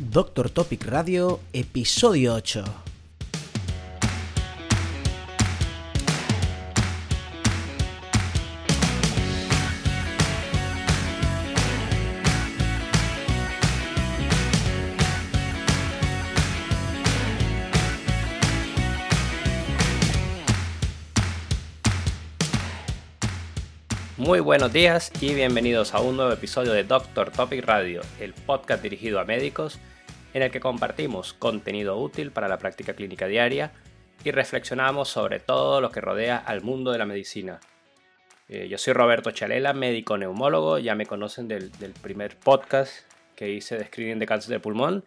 Doctor Topic Radio, episodio 8. Muy buenos días y bienvenidos a un nuevo episodio de Doctor Topic Radio, el podcast dirigido a médicos en el que compartimos contenido útil para la práctica clínica diaria y reflexionamos sobre todo lo que rodea al mundo de la medicina. Eh, yo soy Roberto Chalela, médico neumólogo, ya me conocen del, del primer podcast que hice de screening de cáncer de pulmón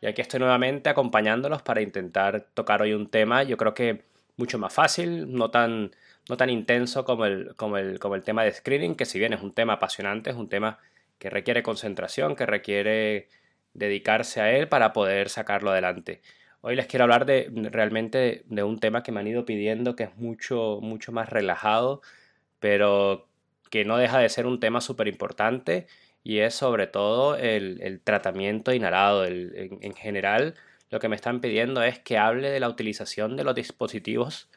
y aquí estoy nuevamente acompañándolos para intentar tocar hoy un tema yo creo que mucho más fácil, no tan no tan intenso como el, como, el, como el tema de screening, que si bien es un tema apasionante, es un tema que requiere concentración, que requiere dedicarse a él para poder sacarlo adelante. Hoy les quiero hablar de realmente de un tema que me han ido pidiendo, que es mucho, mucho más relajado, pero que no deja de ser un tema súper importante y es sobre todo el, tratamiento inhalado. en, en general, lo que me están pidiendo es que hable de la utilización de los dispositivos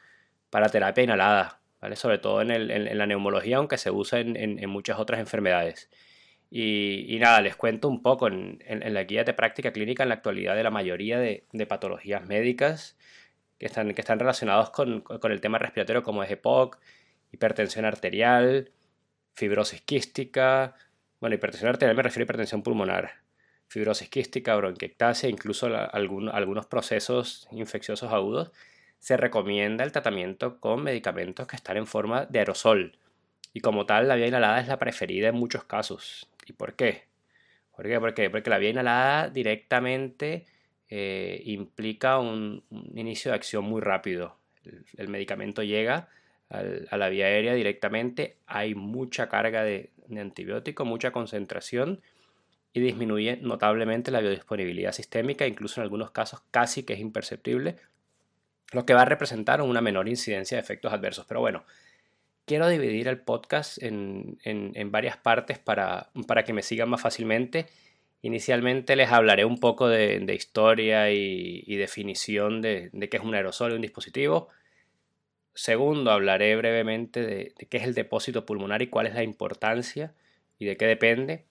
para terapia inhalada. Sobre todo en, la neumología, aunque se usa en, muchas otras enfermedades. Y, nada, les cuento un poco en, la guía de práctica clínica en la actualidad de la mayoría de, patologías médicas que están, que relacionados con, el tema respiratorio como es EPOC, hipertensión arterial, fibrosis quística, bueno, hipertensión arterial me refiero a hipertensión pulmonar, fibrosis quística, bronquiectasia, incluso algunos procesos infecciosos agudos se recomienda el tratamiento con medicamentos que están en forma de aerosol. Y como tal, la vía inhalada es la preferida en muchos casos. ¿Y por qué? ¿Por qué? Porque la vía inhalada directamente eh, implica un, inicio de acción muy rápido. El, medicamento llega a la vía aérea directamente, hay mucha carga de, de antibiótico, mucha concentración y disminuye notablemente la biodisponibilidad sistémica, incluso en algunos casos casi que es imperceptible lo que va a representar una menor incidencia de efectos adversos. Pero bueno, quiero dividir el podcast en, varias partes para, para, que me sigan más fácilmente. Inicialmente les hablaré un poco de, historia y, definición de, qué es un aerosol y un dispositivo. Segundo, hablaré brevemente de, qué es el depósito pulmonar y cuál es la importancia y de qué depende.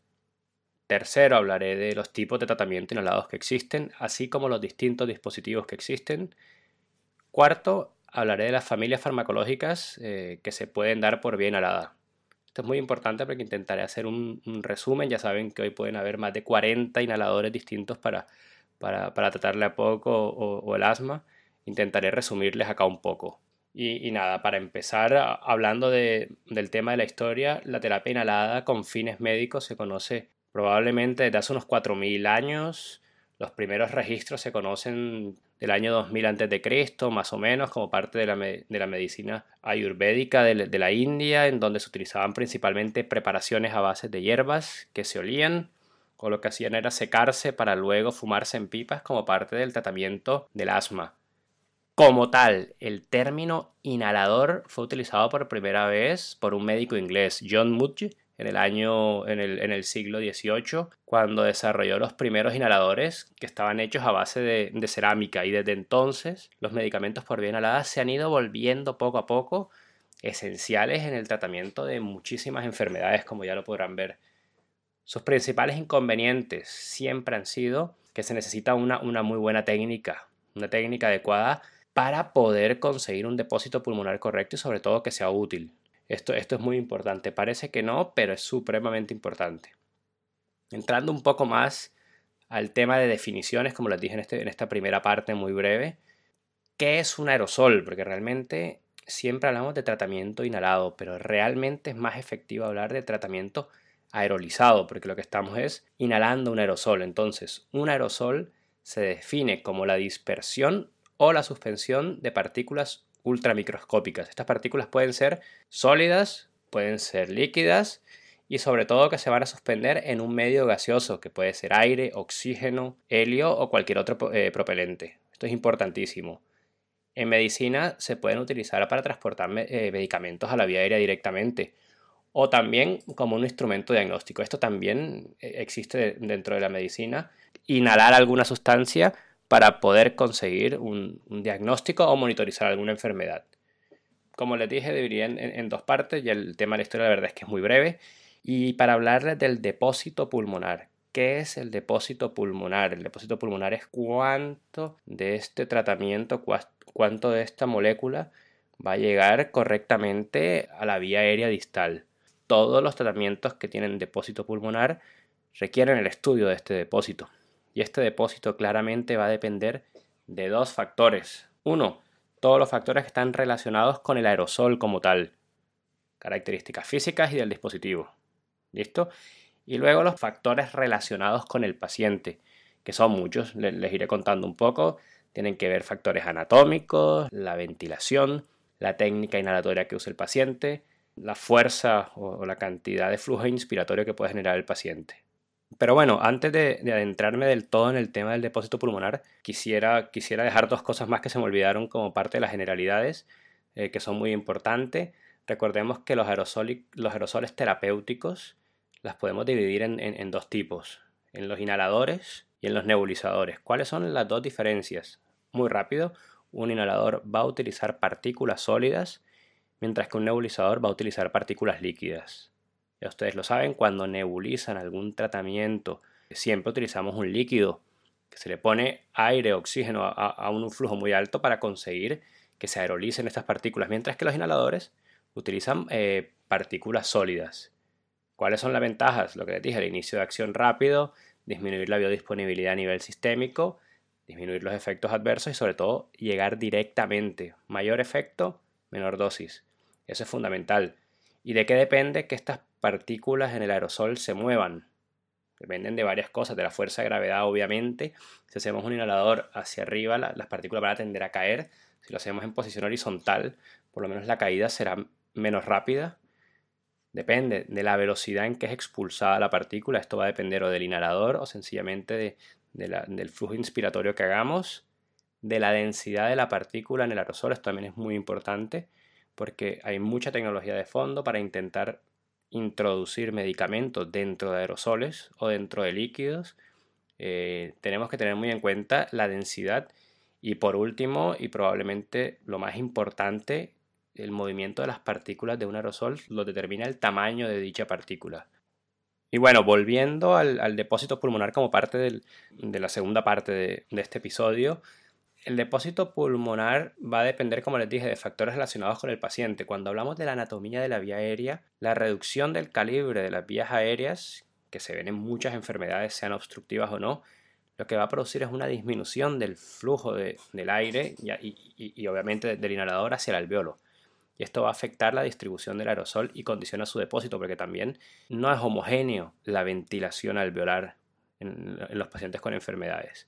Tercero, hablaré de los tipos de tratamiento inhalados que existen, así como los distintos dispositivos que existen. Cuarto, hablaré de las familias farmacológicas eh, que se pueden dar por vía inhalada. Esto es muy importante porque intentaré hacer un, resumen. Ya saben que hoy pueden haber más de 40 inhaladores distintos para, para, tratarle a poco o, el asma. Intentaré resumirles acá un poco. Y, nada, para empezar hablando del tema de la historia, la terapia inhalada con fines médicos se conoce probablemente desde hace unos 4.000 años. Los primeros registros se conocen del año 2000 a.C., más o menos, como parte de la, medicina ayurvédica de, de, la India, en donde se utilizaban principalmente preparaciones a base de hierbas que se olían, o lo que hacían era secarse para luego fumarse en pipas como parte del tratamiento del asma. Como tal, el término inhalador fue utilizado por primera vez por un médico inglés, John Mudge, en el año, en el, siglo XVIII, cuando desarrolló los primeros inhaladores que estaban hechos a base de, cerámica y desde entonces los medicamentos por vía inhalada se han ido volviendo poco a poco esenciales en el tratamiento de muchísimas enfermedades, como ya lo podrán ver. Sus principales inconvenientes siempre han sido que se necesita una, una muy buena técnica, una técnica adecuada para poder conseguir un depósito pulmonar correcto y sobre todo que sea útil. Esto, esto es muy importante. Parece que no, pero es supremamente importante. Entrando un poco más al tema de definiciones, como les dije en, este, en esta primera parte muy breve, ¿qué es un aerosol? Porque realmente siempre hablamos de tratamiento inhalado, pero realmente es más efectivo hablar de tratamiento aerolizado, porque lo que estamos es inhalando un aerosol. Entonces, un aerosol se define como la dispersión o la suspensión de partículas ultramicroscópicas. Estas partículas pueden ser sólidas, pueden ser líquidas y sobre todo que se van a suspender en un medio gaseoso que puede ser aire, oxígeno, helio o cualquier otro eh, propelente. Esto es importantísimo. En medicina se pueden utilizar para transportar eh, medicamentos a la vía aérea directamente o también como un instrumento diagnóstico. Esto también eh, existe dentro de la medicina inhalar alguna sustancia para poder conseguir un, diagnóstico o monitorizar alguna enfermedad. Como les dije, dividiría en, en, dos partes y el tema de la historia la verdad es que es muy breve. Y para hablarles del depósito pulmonar. ¿Qué es el depósito pulmonar? El depósito pulmonar es cuánto de este tratamiento, cuánto de esta molécula va a llegar correctamente a la vía aérea distal. Todos los tratamientos que tienen depósito pulmonar requieren el estudio de este depósito. Y este depósito claramente va a depender de dos factores. Uno, todos los factores que están relacionados con el aerosol como tal. Características físicas y del dispositivo. ¿Listo? Y luego los factores relacionados con el paciente, que son muchos, les, iré contando un poco. Tienen que ver factores anatómicos, la ventilación, la técnica inhalatoria que usa el paciente, la fuerza o, la cantidad de flujo inspiratorio que puede generar el paciente. Pero bueno, antes de, adentrarme del todo en el tema del depósito pulmonar, quisiera, quisiera dejar dos cosas más que se me olvidaron como parte de las generalidades, eh, que son muy importantes. Recordemos que los, los aerosoles terapéuticos las podemos dividir en, dos tipos, en los inhaladores y en los nebulizadores. ¿Cuáles son las dos diferencias? Muy rápido, un inhalador va a utilizar partículas sólidas, mientras que un nebulizador va a utilizar partículas líquidas. Ya ustedes lo saben, cuando nebulizan algún tratamiento, siempre utilizamos un líquido que se le pone aire, oxígeno a, un flujo muy alto para conseguir que se aerolicen estas partículas, mientras que los inhaladores utilizan eh, partículas sólidas. ¿Cuáles son las ventajas? Lo que les dije, el inicio de acción rápido, disminuir la biodisponibilidad a nivel sistémico, disminuir los efectos adversos y sobre todo llegar directamente. Mayor efecto, menor dosis. Eso es fundamental. ¿Y de qué depende que estas partículas en el aerosol se muevan? Dependen de varias cosas, de la fuerza de gravedad obviamente. Si hacemos un inhalador hacia arriba, las partículas van a tender a caer. Si lo hacemos en posición horizontal, por lo menos la caída será menos rápida. Depende de la velocidad en que es expulsada la partícula. Esto va a depender o del inhalador o sencillamente de, del flujo inspiratorio que hagamos, de la densidad de la partícula en el aerosol, esto también es muy importante porque hay mucha tecnología de fondo para intentar introducir medicamentos dentro de aerosoles o dentro de líquidos. Eh, tenemos que tener muy en cuenta la densidad y por último y probablemente lo más importante, el movimiento de las partículas de un aerosol lo determina el tamaño de dicha partícula. Y bueno, volviendo al, depósito pulmonar como parte de la segunda parte de, este episodio, el depósito pulmonar va a depender, como les dije, de factores relacionados con el paciente. Cuando hablamos de la anatomía de la vía aérea, la reducción del calibre de las vías aéreas, que se ven en muchas enfermedades, sean obstructivas o no, lo que va a producir es una disminución del flujo del aire y obviamente del inhalador hacia el alveolo y esto va a afectar la distribución del aerosol y condiciona su depósito porque también no es homogéneo la ventilación alveolar en los pacientes con enfermedades.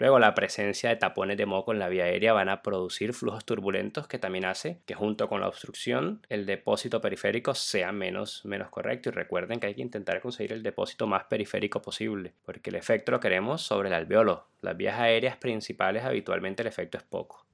Luego la presencia de tapones de moco en la vía aérea van a producir flujos turbulentos que también hace que junto con la obstrucción el depósito periférico sea menos, menos correcto y recuerden que hay que intentar conseguir el depósito más periférico posible porque el efecto lo queremos sobre el alveolo. Las vías aéreas principales habitualmente el efecto es poco.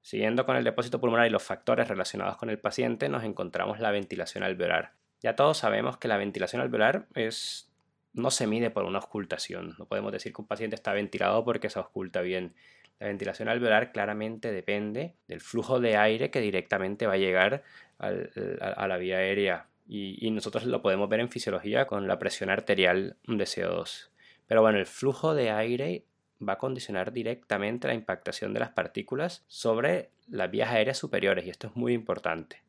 Siguiendo con el depósito pulmonar y los factores relacionados con el paciente, nos encontramos la ventilación alveolar. Ya todos sabemos que la ventilación alveolar es, no se mide por una auscultación. No podemos decir que un paciente está ventilado porque se ausculta bien. La ventilación alveolar claramente depende del flujo de aire que directamente va a llegar a, la vía aérea. Y, y nosotros lo podemos ver en fisiología con la presión arterial de CO2. Pero bueno, el flujo de aire va a condicionar directamente la impactación de las partículas sobre las vías aéreas superiores y esto es muy importante.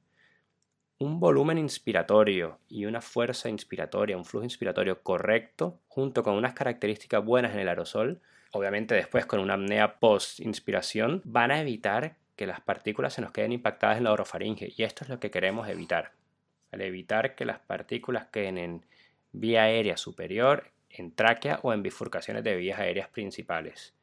Un volumen inspiratorio y una fuerza inspiratoria, un flujo inspiratorio correcto, junto con unas características buenas en el aerosol, obviamente después con una apnea post-inspiración, van a evitar que las partículas se nos queden impactadas en la orofaringe y esto es lo que queremos evitar. Al evitar que las partículas queden en vía aérea superior en tráquea o en bifurcaciones de vías aéreas principales,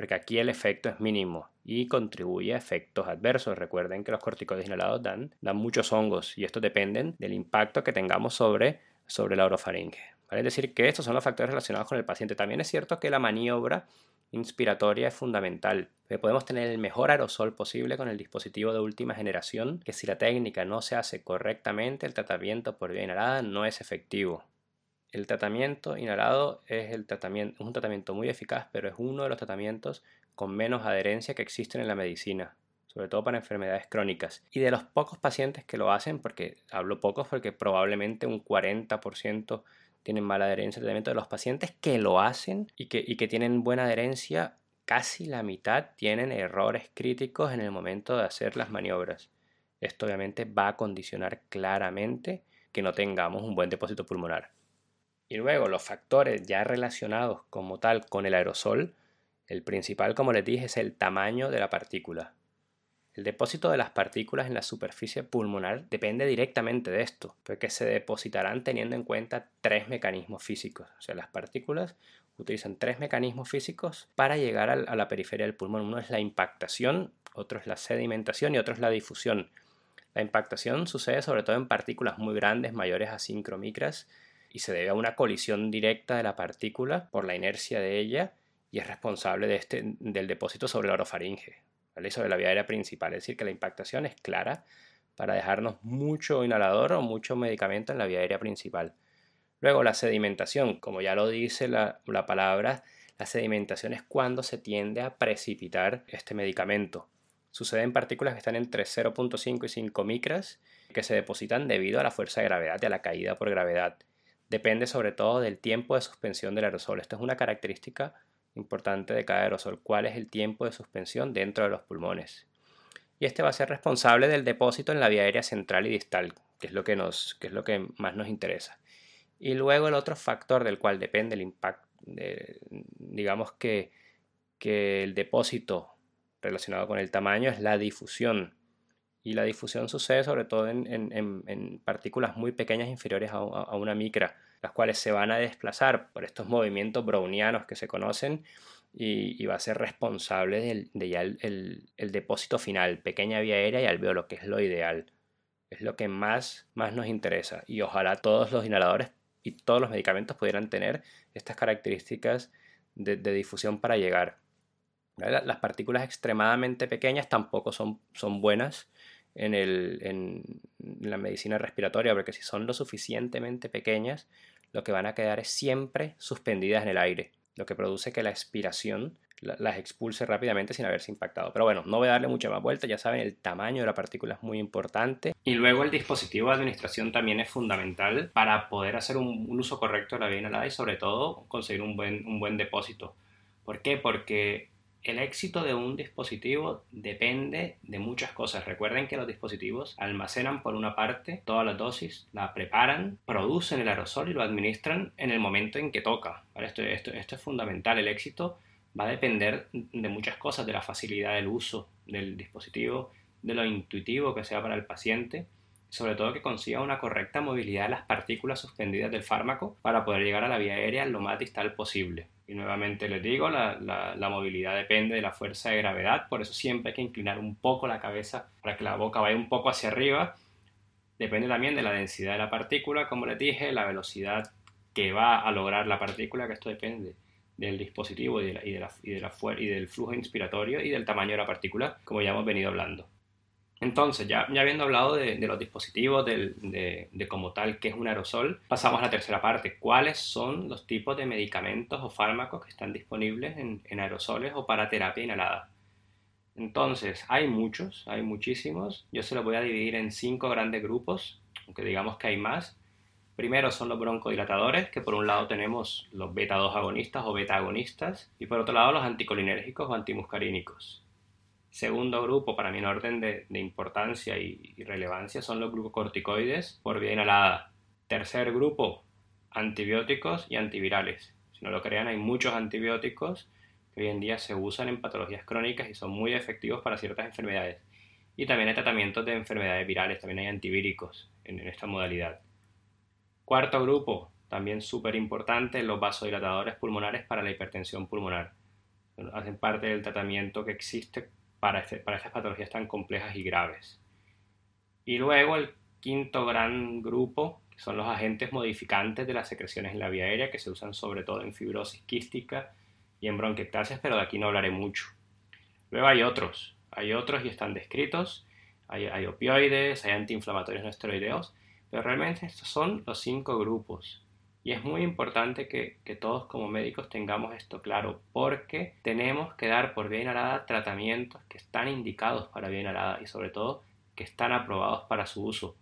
porque aquí el efecto es mínimo y contribuye a efectos adversos. Recuerden que los corticoides inhalados dan, muchos hongos y estos dependen del impacto que tengamos sobre, sobre la orofaringe. Es decir, que estos son los factores relacionados con el paciente. También es cierto que la maniobra inspiratoria es fundamental. Podemos tener el mejor aerosol posible con el dispositivo de última generación, que si la técnica no se hace correctamente, el tratamiento por vía inhalada no es efectivo. El tratamiento inhalado es, un tratamiento muy eficaz, pero es uno de los tratamientos con menos adherencia que existen en la medicina, sobre todo para enfermedades crónicas. Y de los pocos pacientes que lo hacen, porque hablo pocos porque probablemente un 40% tienen mala adherencia al tratamiento, de los pacientes que lo hacen y que tienen buena adherencia, casi la mitad tienen errores críticos en el momento de hacer las maniobras. Esto obviamente va a condicionar claramente que no tengamos un buen depósito pulmonar. Y luego los factores ya relacionados como tal con el aerosol, el principal, como les dije, es el tamaño de la partícula. El depósito de las partículas en la superficie pulmonar depende directamente de esto, porque se depositarán teniendo en cuenta tres mecanismos físicos. O sea, las partículas utilizan tres mecanismos físicos para llegar a la periferia del pulmón. Uno es la impactación, otro es la sedimentación y otro es la difusión. La impactación sucede sobre todo en partículas muy grandes, mayores a 5 micras, y se debe a una colisión directa de la partícula por la inercia de ella y es responsable de este, del depósito sobre la orofaringe ¿vale? sobre la vía aérea principal. Es decir, que la impactación es clara para dejarnos mucho inhalador o mucho medicamento en la vía aérea principal. Luego la sedimentación, como ya lo dice la, la palabra, la sedimentación es cuando se tiende a precipitar este medicamento. Sucede en partículas que están entre 0.5 y 5 micras que se depositan debido a la fuerza de gravedad y a la caída por gravedad depende sobre todo del tiempo de suspensión del aerosol. Esta es una característica importante de cada aerosol, cuál es el tiempo de suspensión dentro de los pulmones. Y este va a ser responsable del depósito en la vía aérea central y distal, que es lo que, más nos interesa. Y luego el otro factor del cual depende el impacto, digamos que el depósito relacionado con el tamaño es la difusión. Y la difusión sucede sobre todo en, partículas muy pequeñas inferiores a, una micra, las cuales se van a desplazar por estos movimientos brownianos que se conocen y, va a ser responsable del, de ya el, depósito final, pequeña vía aérea y alveolo, que es lo ideal. Es lo que más, más nos interesa. Y ojalá todos los inhaladores y todos los medicamentos pudieran tener estas características de, difusión para llegar. Las partículas extremadamente pequeñas tampoco son, son buenas en, la medicina respiratoria, porque si son lo suficientemente pequeñas, lo que van a quedar es siempre suspendidas en el aire, lo que produce que la expiración las expulse rápidamente sin haberse impactado. Pero bueno, no voy a darle mucha más vuelta, ya saben, el tamaño de la partícula es muy importante. Y luego el dispositivo de administración también es fundamental para poder hacer un, uso correcto de la vía inhalada y sobre todo conseguir un buen, un buen depósito. ¿Por qué? Porque el éxito de un dispositivo depende de muchas cosas. Recuerden que los dispositivos almacenan por una parte todas las dosis, la preparan, producen el aerosol y lo administran en el momento en que toca. Esto, es fundamental. El éxito va a depender de muchas cosas, de la facilidad del uso del dispositivo, de lo intuitivo que sea para el paciente sobre todo que consiga una correcta movilidad de las partículas suspendidas del fármaco para poder llegar a la vía aérea lo más distal posible. Y nuevamente les digo, la, movilidad depende de la fuerza de gravedad, por eso siempre hay que inclinar un poco la cabeza para que la boca vaya un poco hacia arriba. Depende también de la densidad de la partícula, como les dije, la velocidad que va a lograr la partícula, que esto depende del dispositivo y, y, y del flujo inspiratorio y del tamaño de la partícula, como ya hemos venido hablando. Entonces, ya, habiendo hablado de, los dispositivos, de, de, como tal que es un aerosol, pasamos a la tercera parte. ¿Cuáles son los tipos de medicamentos o fármacos que están disponibles en, en aerosoles o para terapia inhalada? Entonces, hay muchos, hay muchísimos. Yo se los voy a dividir en cinco grandes grupos, aunque digamos que hay más. Primero son los broncodilatadores, que por un lado tenemos los beta-2 agonistas o beta-agonistas, y por otro lado los anticolinérgicos o antimuscarínicos. Segundo grupo, para mí en orden de, importancia y, relevancia, son los glucocorticoides por vía inhalada. Tercer grupo, antibióticos y antivirales. Si no lo crean, hay muchos antibióticos que hoy en día se usan en patologías crónicas y son muy efectivos para ciertas enfermedades. Y también hay tratamientos de enfermedades virales, también hay antivíricos en, en esta modalidad. Cuarto grupo, también súper importante, los vasodilatadores pulmonares para la hipertensión pulmonar. Hacen parte del tratamiento que existe para, este, para estas patologías tan complejas y graves. Y luego el quinto gran grupo son los agentes modificantes de las secreciones en la vía aérea que se usan sobre todo en fibrosis quística y en bronquiectasias, pero de aquí no hablaré mucho. Luego hay otros, hay otros y están descritos, hay, hay opioides, hay antiinflamatorios no esteroideos, pero realmente estos son los cinco grupos. Y es muy importante que, que, todos como médicos tengamos esto claro, porque tenemos que dar por vía inhalada tratamientos que están indicados para vía inhalada y sobre todo que están aprobados para su uso.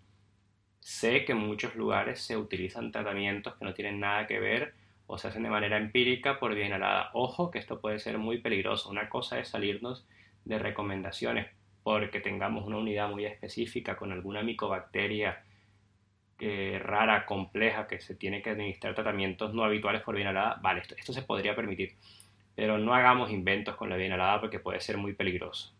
Sé que en muchos lugares se utilizan tratamientos que no tienen nada que ver o se hacen de manera empírica por vía inhalada. Ojo que esto puede ser muy peligroso. Una cosa es salirnos de recomendaciones porque tengamos una unidad muy específica con alguna micobacteria eh, rara, compleja, que se tiene que administrar tratamientos no habituales por vía inhalada, vale, esto, se podría permitir. Pero no hagamos inventos con la vía inhalada porque puede ser muy peligroso.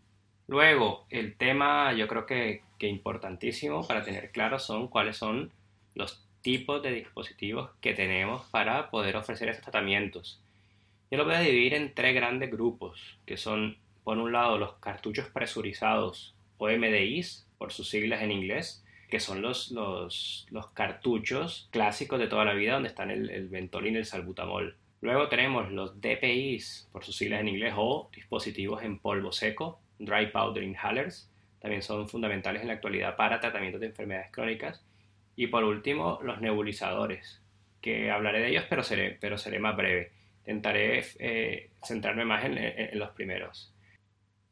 Luego, el tema yo creo que, que importantísimo para tener claro son cuáles son los tipos de dispositivos que tenemos para poder ofrecer estos tratamientos. Yo lo voy a dividir en tres grandes grupos, que son, por un lado, los cartuchos presurizados o MDIs, por sus siglas en inglés, que son los, los, cartuchos clásicos de toda la vida donde están el, el Ventolin y el Salbutamol. Luego tenemos los DPIs, por sus siglas en inglés, o dispositivos en polvo seco, Dry Powder Inhalers, también son fundamentales en la actualidad para tratamientos de enfermedades crónicas. Y por último, los nebulizadores, que hablaré de ellos, pero seré, pero seré más breve. Intentaré eh, centrarme más en los primeros.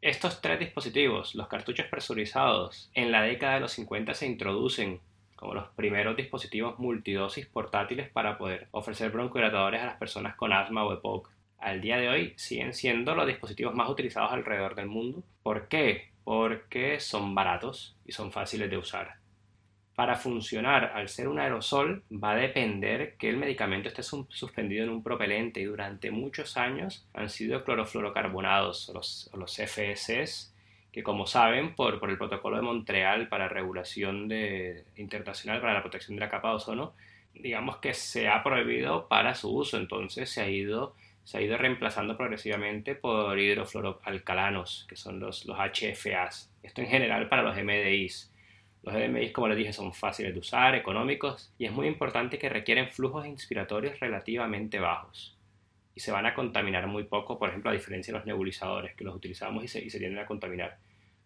Estos tres dispositivos, los cartuchos presurizados, en la década de los 50 se introducen como los primeros dispositivos multidosis portátiles para poder ofrecer broncohilatadores a las personas con asma o EPOC. Al día de hoy siguen siendo los dispositivos más utilizados alrededor del mundo. ¿Por qué? Porque son baratos y son fáciles de usar para funcionar al ser un aerosol va a depender que el medicamento esté suspendido en un propelente y durante muchos años han sido clorofluorocarbonados los, los FSS que como saben por, el protocolo de Montreal para regulación internacional para la protección de la capa de ozono digamos que se ha prohibido para su uso entonces se ha ido se ha ido reemplazando progresivamente por hidrofluoroalcalanos, que son los, los HFAs. Esto en general para los MDIs. Los EMIs, como les dije, son fáciles de usar, económicos y es muy importante que requieren flujos inspiratorios relativamente bajos y se van a contaminar muy poco, por ejemplo, a diferencia de los nebulizadores que los utilizamos y se, y tienden a contaminar.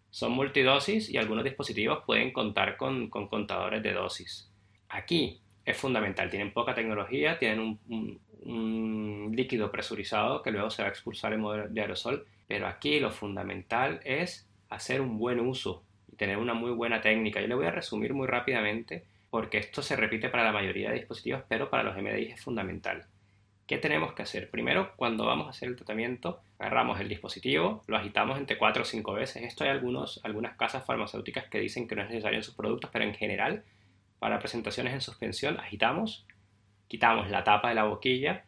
Son multidosis y algunos dispositivos pueden contar con, con contadores de dosis. Aquí es fundamental, tienen poca tecnología, tienen un, un, líquido presurizado que luego se va a expulsar en modo de aerosol, pero aquí lo fundamental es hacer un buen uso tener una muy buena técnica. Yo le voy a resumir muy rápidamente porque esto se repite para la mayoría de dispositivos, pero para los MDI es fundamental. ¿Qué tenemos que hacer? Primero, cuando vamos a hacer el tratamiento, agarramos el dispositivo, lo agitamos entre 4 o 5 veces. Esto hay algunos, algunas casas farmacéuticas que dicen que no es necesario en sus productos, pero en general, para presentaciones en suspensión, agitamos, quitamos la tapa de la boquilla,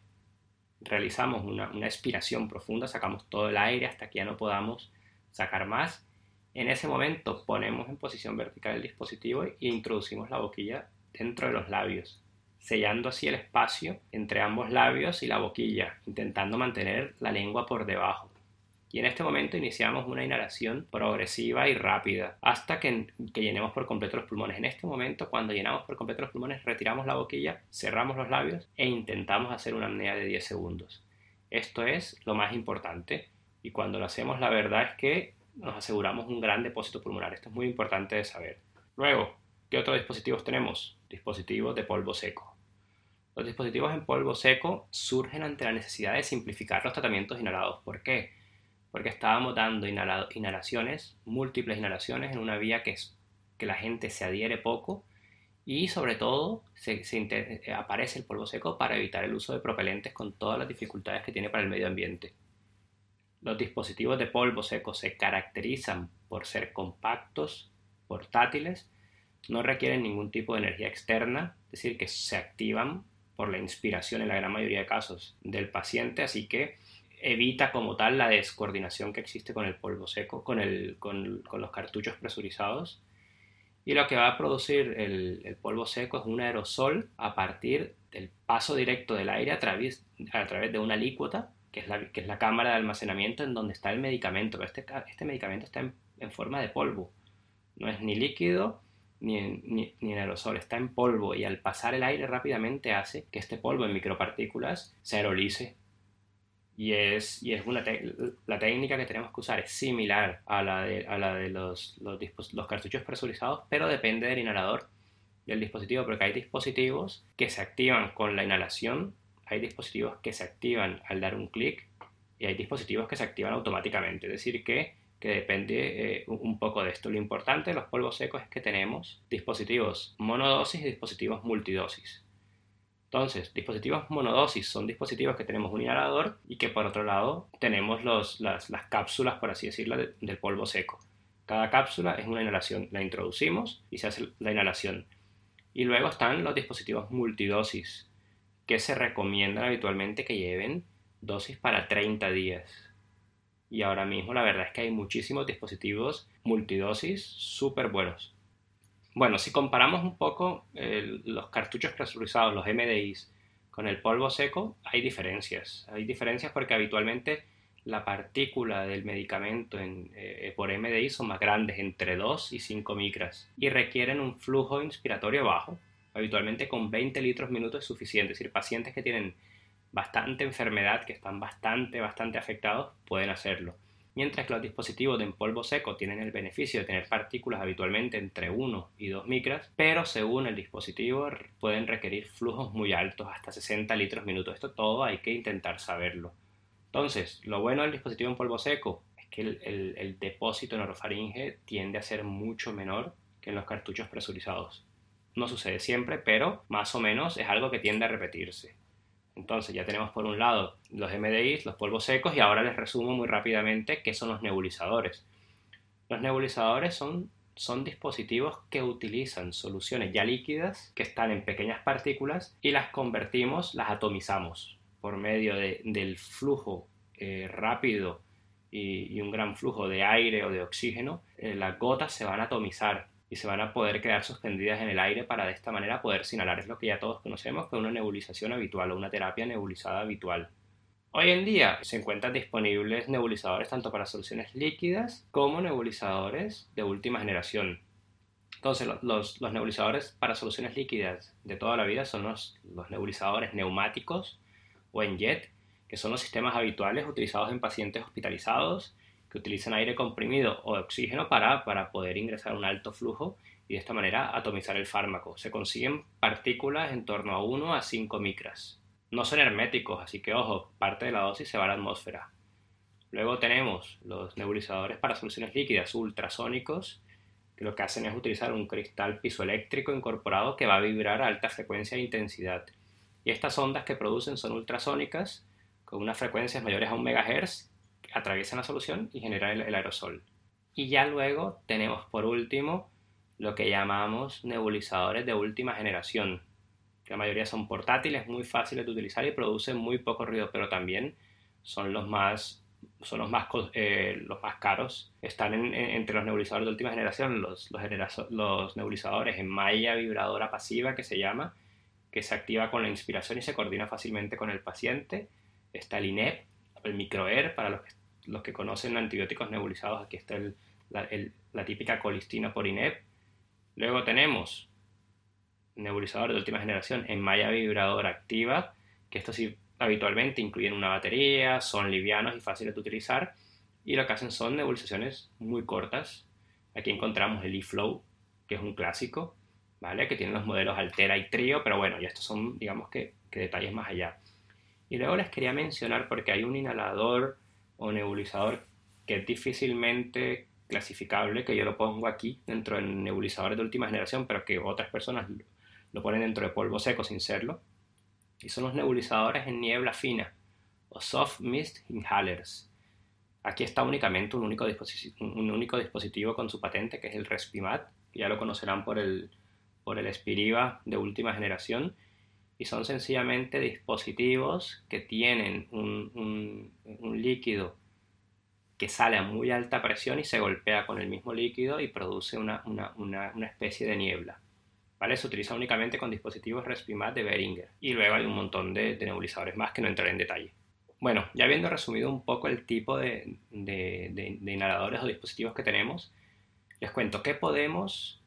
realizamos una, una expiración profunda, sacamos todo el aire hasta que ya no podamos sacar más en ese momento ponemos en posición vertical el dispositivo e introducimos la boquilla dentro de los labios, sellando así el espacio entre ambos labios y la boquilla, intentando mantener la lengua por debajo. Y en este momento iniciamos una inhalación progresiva y rápida hasta que, llenemos por completo los pulmones. En este momento, cuando llenamos por completo los pulmones, retiramos la boquilla, cerramos los labios e intentamos hacer una apnea de 10 segundos. Esto es lo más importante. Y cuando lo hacemos, la verdad es que nos aseguramos un gran depósito pulmonar. Esto es muy importante de saber. Luego, ¿qué otros dispositivos tenemos? Dispositivos de polvo seco. Los dispositivos en polvo seco surgen ante la necesidad de simplificar los tratamientos inhalados. ¿Por qué? Porque estábamos dando inhalaciones, múltiples inhalaciones en una vía que, es, que la gente se adhiere poco y sobre todo aparece el polvo seco para evitar el uso de propelentes con todas las dificultades que tiene para el medio ambiente. Los dispositivos de polvo seco se caracterizan por ser compactos, portátiles, no requieren ningún tipo de energía externa, es decir, que se activan por la inspiración en la gran mayoría de casos del paciente, así que evita como tal la descoordinación que existe con el polvo seco, con, los cartuchos presurizados. Y lo que va a producir el, el, polvo seco es un aerosol a partir del paso directo del aire a través, a través de una alícuota que es, la, que es la cámara de almacenamiento en donde está el medicamento. este, este medicamento está en, forma de polvo. No es ni líquido ni en, ni, en, aerosol, está en polvo y al pasar el aire rápidamente hace que este polvo en micropartículas se aerolice. Y es, y es una la técnica que tenemos que usar es similar a la de, a la de los, los, los cartuchos presurizados, pero depende del inhalador. del dispositivo, porque hay dispositivos que se activan con la inhalación, hay dispositivos que se activan al dar un clic y hay dispositivos que se activan automáticamente. Es decir, que, que depende eh, un poco de esto. Lo importante de los polvos secos es que tenemos dispositivos monodosis y dispositivos multidosis. Entonces, dispositivos monodosis son dispositivos que tenemos un inhalador y que por otro lado tenemos las, cápsulas, por así decirlo, del polvo seco. Cada cápsula es una inhalación, la introducimos y se hace la inhalación. Y luego están los dispositivos multidosis, que se recomiendan habitualmente que lleven dosis para 30 días. Y ahora mismo la verdad es que hay muchísimos dispositivos multidosis súper buenos. Bueno, si comparamos un poco los cartuchos presurizados, los MDIs, con el polvo seco, hay diferencias. Hay diferencias porque habitualmente la partícula del medicamento en, eh, por MDI son más grandes, entre 2 y 5 micras, y requieren un flujo inspiratorio bajo. Habitualmente con 20 litros minuto es suficiente. Es decir, pacientes que tienen bastante enfermedad, que están bastante, bastante afectados, pueden hacerlo mientras que los dispositivos de polvo seco tienen el beneficio de tener partículas habitualmente entre 1 y 2 micras, pero según el dispositivo pueden requerir flujos muy altos, hasta 60 litros minuto. Esto todo hay que intentar saberlo. Entonces, lo bueno del dispositivo en polvo seco es que el, el depósito en orofaringe tiende a ser mucho menor que en los cartuchos presurizados. No sucede siempre, pero más o menos es algo que tiende a repetirse. Entonces ya tenemos por un lado los MDIs, los polvos secos, y ahora les resumo muy rápidamente qué son los nebulizadores. Los nebulizadores son, son dispositivos que utilizan soluciones ya líquidas que están en pequeñas partículas y las convertimos, las atomizamos por medio del flujo eh, rápido y, un gran flujo de aire o de oxígeno. Eh, las gotas se van a atomizar y se van a poder quedar suspendidas en el aire para de esta manera poder inhalar. Es lo que ya todos conocemos que una nebulización habitual o una terapia nebulizada habitual. Hoy en día se encuentran disponibles nebulizadores tanto para soluciones líquidas como nebulizadores de última generación. Entonces, los, nebulizadores para soluciones líquidas de toda la vida son los, los nebulizadores neumáticos o en jet, que son los sistemas habituales utilizados en pacientes hospitalizados que utilizan aire comprimido o oxígeno para, para poder ingresar un alto flujo y de esta manera atomizar el fármaco. Se consiguen partículas en torno a 1 a 5 micras. No son herméticos, así que ojo, parte de la dosis se va a la atmósfera. Luego tenemos los nebulizadores para soluciones líquidas ultrasónicos, que lo que hacen es utilizar un cristal pisoeléctrico incorporado que va a vibrar a alta frecuencia e intensidad. Y estas ondas que producen son ultrasónicas, con unas frecuencias mayores a 1 MHz atraviesan la solución y generan el, aerosol. Y ya luego tenemos por último lo que llamamos nebulizadores de última generación, la mayoría son portátiles, muy fáciles de utilizar y producen muy poco ruido, pero también son los más son los más, eh, los más caros. Están entre los nebulizadores de última generación, los, los, los, nebulizadores en malla vibradora pasiva, que se llama, que se activa con la inspiración y se coordina fácilmente con el paciente. Está el INEP, el MicroAir, para los que los que conocen antibióticos nebulizados, aquí está la, típica colistina por INEP. Luego tenemos nebulizadores de última generación en malla vibradora activa, que estos habitualmente incluyen una batería, son livianos y fáciles de utilizar, y lo que hacen son nebulizaciones muy cortas. Aquí encontramos el eFlow, que es un clásico, ¿vale? Que tiene los modelos Altera y Trio, pero bueno, ya estos son, digamos que, que detalles más allá. Y luego les quería mencionar, porque hay un inhalador o nebulizador que es difícilmente clasificable, que yo lo pongo aquí dentro de nebulizadores de última generación, pero que otras personas lo ponen dentro de polvo seco sin serlo. Y son los nebulizadores en niebla fina o soft mist inhalers. Aquí está únicamente un único, un único dispositivo con su patente, que es el Respimat, que ya lo conocerán por el, por el Spiriva de última generación, y son sencillamente dispositivos que tienen un, líquido que sale a muy alta presión y se golpea con el mismo líquido y produce una, especie de niebla. ¿Vale? Se utiliza únicamente con dispositivos Respimat de Behringer y luego hay un montón de, nebulizadores más que no entraré en detalle. Bueno, ya habiendo resumido un poco el tipo de, de inhaladores o dispositivos que tenemos, les cuento qué podemos,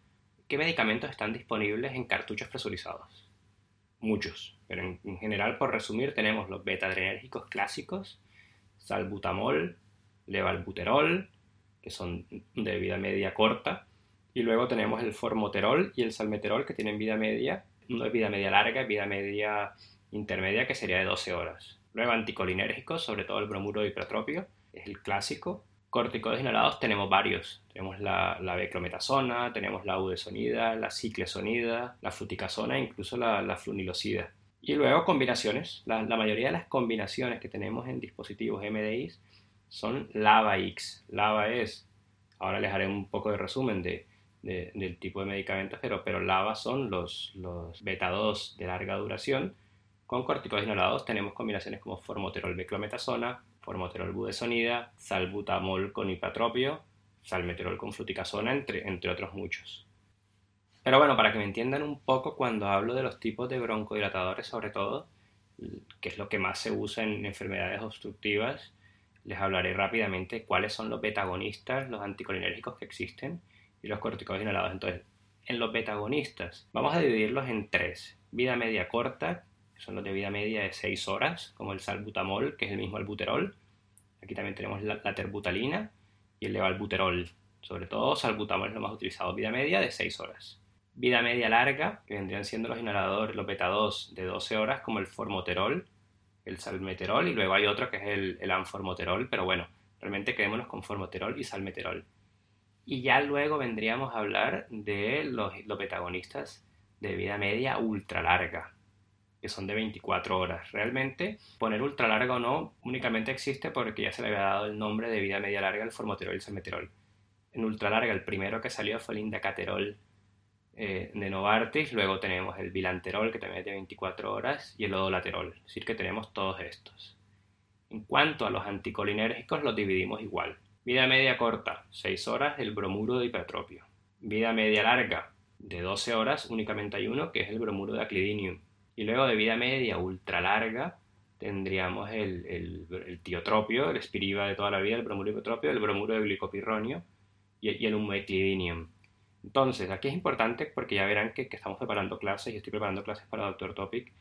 qué medicamentos están disponibles en cartuchos presurizados muchos, pero en, general, por resumir, tenemos los beta-adrenérgicos clásicos, salbutamol, levalbuterol, que son de vida media corta, Y luego tenemos el formoterol y el salmeterol que tienen vida media, no es vida media larga, es vida media intermedia que sería de 12 horas. Luego anticolinérgicos, sobre todo el bromuro de hipertropio, es el clásico. Corticoides inhalados tenemos varios. Tenemos la, la beclometasona, tenemos la udesonida, la ciclesonida, la fluticasona e incluso la, la flunilocida. Y luego combinaciones. La, mayoría de las combinaciones que tenemos en dispositivos MDIs son LAVA-X. LAVA es, ahora les haré un poco de resumen de, de, del tipo de medicamentos, pero, pero LAVA son los, los beta-2 de larga duración. Con corticoides inhalados tenemos combinaciones como formoterol beclometasona, formoterol budesonida, salbutamol con hipatropio, salmeterol con fluticasona, entre, entre otros muchos. Pero bueno, para que me entiendan un poco cuando hablo de los tipos de broncodilatadores, sobre todo, que es lo que más se usa en enfermedades obstructivas, les hablaré rápidamente cuáles son los betagonistas, los anticolinérgicos que existen y los corticoides inhalados. Entonces, en los betagonistas, vamos a dividirlos en tres. Vida media corta, son los de vida media de 6 horas, como el salbutamol, que es el mismo albuterol. Aquí también tenemos la, terbutalina y el levalbuterol. Sobre todo, salbutamol es lo más utilizado, vida media de 6 horas. Vida media larga, que vendrían siendo los inhaladores, los beta 2 de 12 horas, como el formoterol, el salmeterol, y luego hay otro que es el, el anformoterol, pero bueno, realmente quedémonos con formoterol y salmeterol. Y ya luego vendríamos a hablar de los, los betagonistas de vida media ultra larga, que son de 24 horas. Realmente, poner ultra larga o no únicamente existe porque ya se le había dado el nombre de vida media larga al formoterol y salmeterol. En ultra larga, el primero que salió fue el indacaterol eh, de Novartis, luego tenemos el bilanterol que también es de 24 horas y el odolaterol, es decir que tenemos todos estos. En cuanto a los anticolinérgicos los dividimos igual. Vida media corta, 6 horas, el bromuro de hipertropio. Vida media larga, de 12 horas, únicamente hay uno, que es el bromuro de aclidinium. Y luego de vida media ultra larga, tendríamos el, el, tiotropio, el espiriva de toda la vida, el bromuro de hipertropio, el bromuro de glicopirronio y, y el umeclidinium. Entonces, aquí es importante porque ya verán que, que, estamos preparando clases y estoy preparando clases para Doctor Topic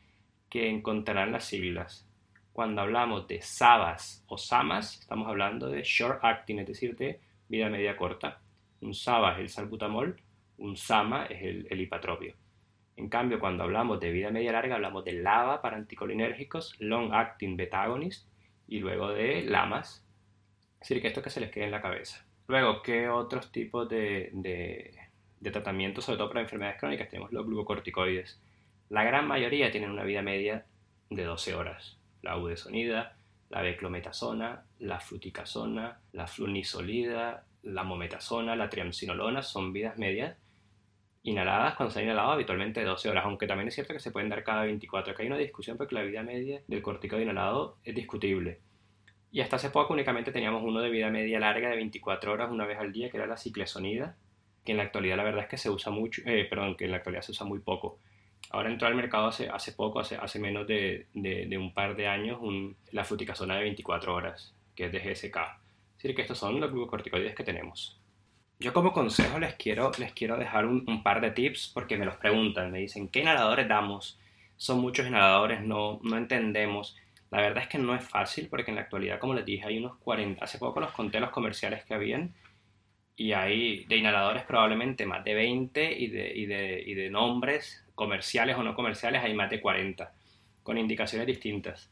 que encontrarán las siglas. Cuando hablamos de SABAS o SAMAS, estamos hablando de short acting, es decir, de vida media corta. Un SABA es el salbutamol, un SAMA es el, el hipatropio. En cambio, cuando hablamos de vida media larga, hablamos de LAVA para anticolinérgicos, long acting beta agonist y luego de LAMAS. Es decir, que esto que se les quede en la cabeza. Luego, ¿qué otros tipos de, de de tratamiento, sobre todo para enfermedades crónicas, tenemos los glucocorticoides. La gran mayoría tienen una vida media de 12 horas. La udesonida, la beclometasona, la fluticasona, la flunisolida, la mometasona, la triamcinolona son vidas medias inhaladas cuando se han inhalado habitualmente de 12 horas, aunque también es cierto que se pueden dar cada 24. Acá hay una discusión porque la vida media del corticoide inhalado es discutible. Y hasta hace poco únicamente teníamos uno de vida media larga de 24 horas una vez al día, que era la ciclesonida, que en la actualidad la verdad es que se usa mucho, eh, perdón, que en la actualidad se usa muy poco. Ahora entró al mercado hace, hace poco, hace, hace menos de un par de años, un, la fluticasona de 24 horas, que es de GSK. Es decir, que estos son los glucocorticoides que tenemos. Yo como consejo les quiero, les quiero dejar un, par de tips porque me los preguntan, me dicen, ¿qué inhaladores damos? Son muchos inhaladores, no, no entendemos. La verdad es que no es fácil porque en la actualidad, como les dije, hay unos 40, hace poco los conté los comerciales que habían y hay de inhaladores probablemente más de 20 y de, y de, y de nombres comerciales o no comerciales hay más de 40 con indicaciones distintas.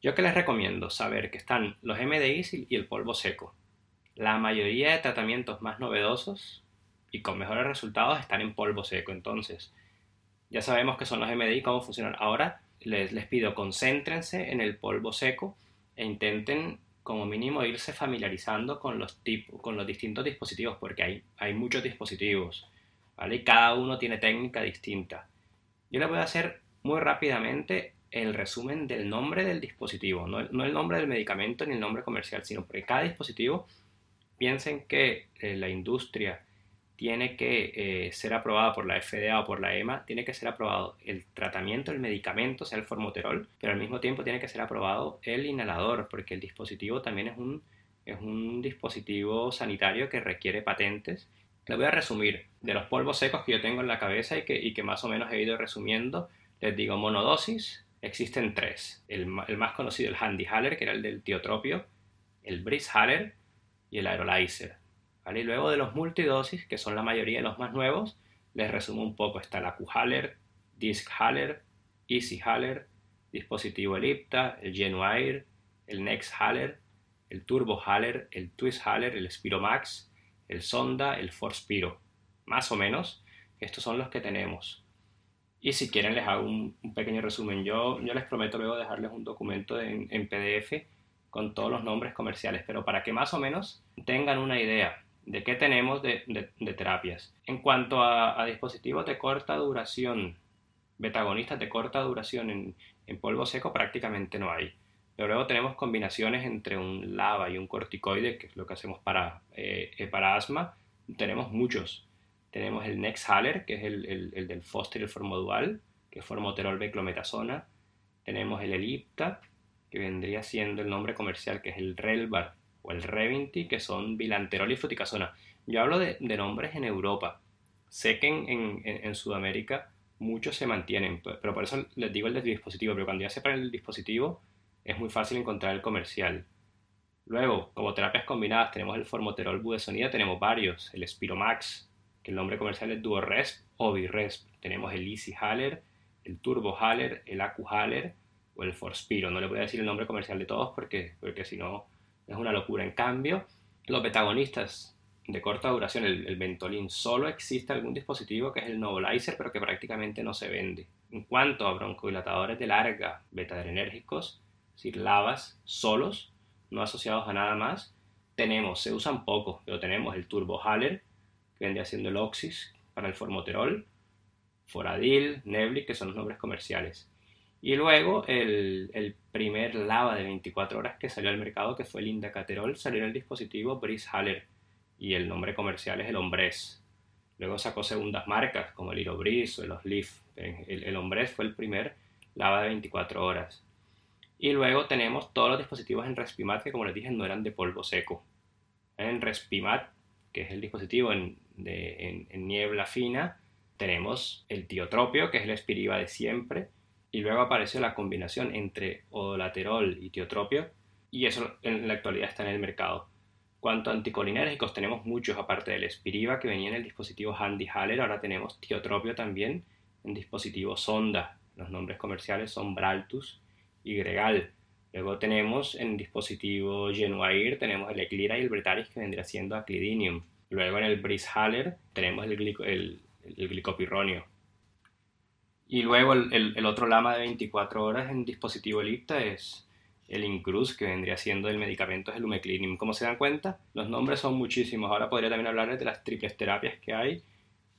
Yo que les recomiendo saber que están los MDIs y el polvo seco. La mayoría de tratamientos más novedosos y con mejores resultados están en polvo seco. Entonces, ya sabemos que son los MDI, cómo funcionan. Ahora les, les pido concéntrense en el polvo seco e intenten como mínimo irse familiarizando con los, tipos, con los distintos dispositivos, porque hay, hay muchos dispositivos, ¿vale? Y cada uno tiene técnica distinta. Yo les voy a hacer muy rápidamente el resumen del nombre del dispositivo, no, no el nombre del medicamento ni el nombre comercial, sino porque cada dispositivo, piensen que eh, la industria tiene que eh, ser aprobada por la FDA o por la EMA, tiene que ser aprobado el tratamiento, el medicamento, sea el formoterol, pero al mismo tiempo tiene que ser aprobado el inhalador, porque el dispositivo también es un, es un dispositivo sanitario que requiere patentes. Les voy a resumir de los polvos secos que yo tengo en la cabeza y que, y que más o menos he ido resumiendo. Les digo monodosis, existen tres. El, el más conocido, el Handy Haller, que era el del tiotropio, el Breeze Haller y el Aerolizer Y luego de los multidosis, que son la mayoría de los más nuevos, les resumo un poco. Está la Q-Haller, Disc Easy Haller, dispositivo Ellipta, el Genuair, el Next Haller, el Turbo Haller, el Twist Haller, el Spiromax, el Sonda, el Force Spiro. Más o menos, estos son los que tenemos. Y si quieren les hago un, pequeño resumen. Yo, yo les prometo luego dejarles un documento en, PDF con todos los nombres comerciales, pero para que más o menos tengan una idea de qué tenemos de, terapias. En cuanto a, dispositivos de corta duración, betagonistas de corta duración en, polvo seco prácticamente no hay. Pero luego tenemos combinaciones entre un lava y un corticoide, que es lo que hacemos para, eh, para asma. Tenemos muchos. Tenemos el Nexhaler, que es el, el, del Foster y el formodual, que es formoterol beclometasona. Tenemos el Elipta, que vendría siendo el nombre comercial, que es el Relvar o el Revinti, que son bilanterol y fluticasona. Yo hablo de, nombres en Europa. Sé que en, Sudamérica muchos se mantienen, pero por eso les digo el dispositivo, pero cuando ya sepan el dispositivo es muy fácil encontrar el comercial. Luego, como terapias combinadas, tenemos el formoterol budesonida, tenemos varios, el Spiromax, que el nombre comercial es DuoResp o Biresp. Tenemos el Easy Haller, el Turbo Haller, el Acu Haller o el Forspiro. No le voy a decir el nombre comercial de todos porque, porque si no es una locura. En cambio, los betagonistas de corta duración, el, el Ventolin, solo existe algún dispositivo que es el Novolyzer, pero que prácticamente no se vende. En cuanto a broncodilatadores de larga beta-adrenérgicos, es decir, lavas solos, no asociados a nada más, tenemos, se usan poco, pero tenemos el Turbo Haller, que vendría siendo el Oxys para el formoterol, Foradil, Nebli, que son los nombres comerciales. Y luego el, primer lava de 24 horas que salió al mercado, que fue el Indacaterol, salió en el dispositivo Brice Haller y el nombre comercial es el Hombres. Luego sacó segundas marcas como el Irobris o el Osleaf. El, el Hombres fue el primer lava de 24 horas. Y luego tenemos todos los dispositivos en Respimat que como les dije no eran de polvo seco. En Respimat, que es el dispositivo en en, niebla fina, tenemos el tiotropio, que es el espiriva de siempre, y luego apareció la combinación entre odolaterol y tiotropio, y eso en la actualidad está en el mercado. Cuanto a anticolinérgicos, tenemos muchos, aparte del espiriva que venía en el dispositivo Handy Haller, ahora tenemos tiotropio también en dispositivo Sonda. Los nombres comerciales son Braltus y Gregal. Luego tenemos en dispositivo Genuair, tenemos el Eclira y el Bretaris que vendría siendo Aclidinium. Luego en el Haller tenemos el, glicopirronio. Y luego el, otro lama de 24 horas en dispositivo elipta es el Incruz, que vendría siendo el medicamento es el Umeclinium. Como se dan cuenta, los nombres son muchísimos. Ahora podría también hablarles de las triples terapias que hay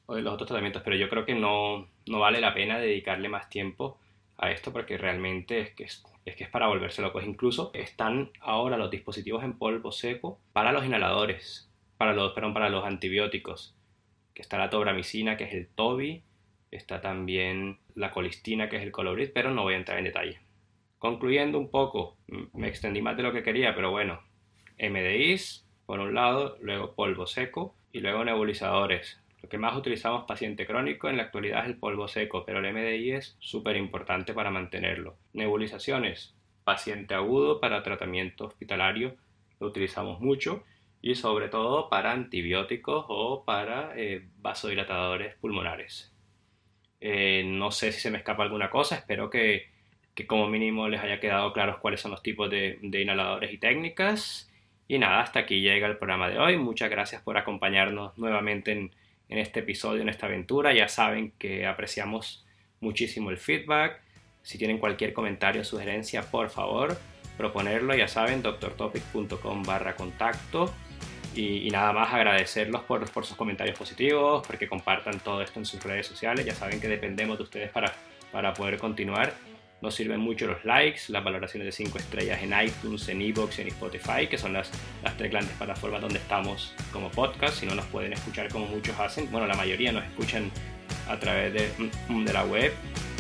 o de los otros tratamientos, pero yo creo que no, no vale la pena dedicarle más tiempo a esto porque realmente es que es, es que es para volverse locos. Incluso están ahora los dispositivos en polvo seco para los inhaladores para los, perdón, para los antibióticos, que está la tobramicina, que es el TOBI, está también la colistina, que es el colobrid, pero no voy a entrar en detalle. Concluyendo un poco, me extendí más de lo que quería, pero bueno, MDIs, por un lado, luego polvo seco y luego nebulizadores. Lo que más utilizamos paciente crónico en la actualidad es el polvo seco, pero el MDI es súper importante para mantenerlo. Nebulizaciones, paciente agudo para tratamiento hospitalario, lo utilizamos mucho y sobre todo para antibióticos o para eh, vasodilatadores pulmonares. Eh, no sé si se me escapa alguna cosa, espero que, como mínimo les haya quedado claros cuáles son los tipos de, inhaladores y técnicas. Y nada, hasta aquí llega el programa de hoy. Muchas gracias por acompañarnos nuevamente en, en este episodio, en esta aventura. Ya saben que apreciamos muchísimo el feedback. Si tienen cualquier comentario o sugerencia, por favor, proponerlo. Ya saben, doctortopic.com barra contacto. Y, nada más agradecerlos por, por, sus comentarios positivos, porque compartan todo esto en sus redes sociales. Ya saben que dependemos de ustedes para, para poder continuar. Nos sirven mucho los likes, las valoraciones de 5 estrellas en iTunes, en Evox y en Spotify, que son las, las tres grandes plataformas donde estamos como podcast. Si no nos pueden escuchar como muchos hacen, bueno, la mayoría nos escuchan a través de, de la web.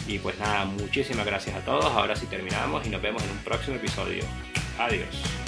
Y pues nada, muchísimas gracias a todos. Ahora sí terminamos y nos vemos en un próximo episodio. Adiós.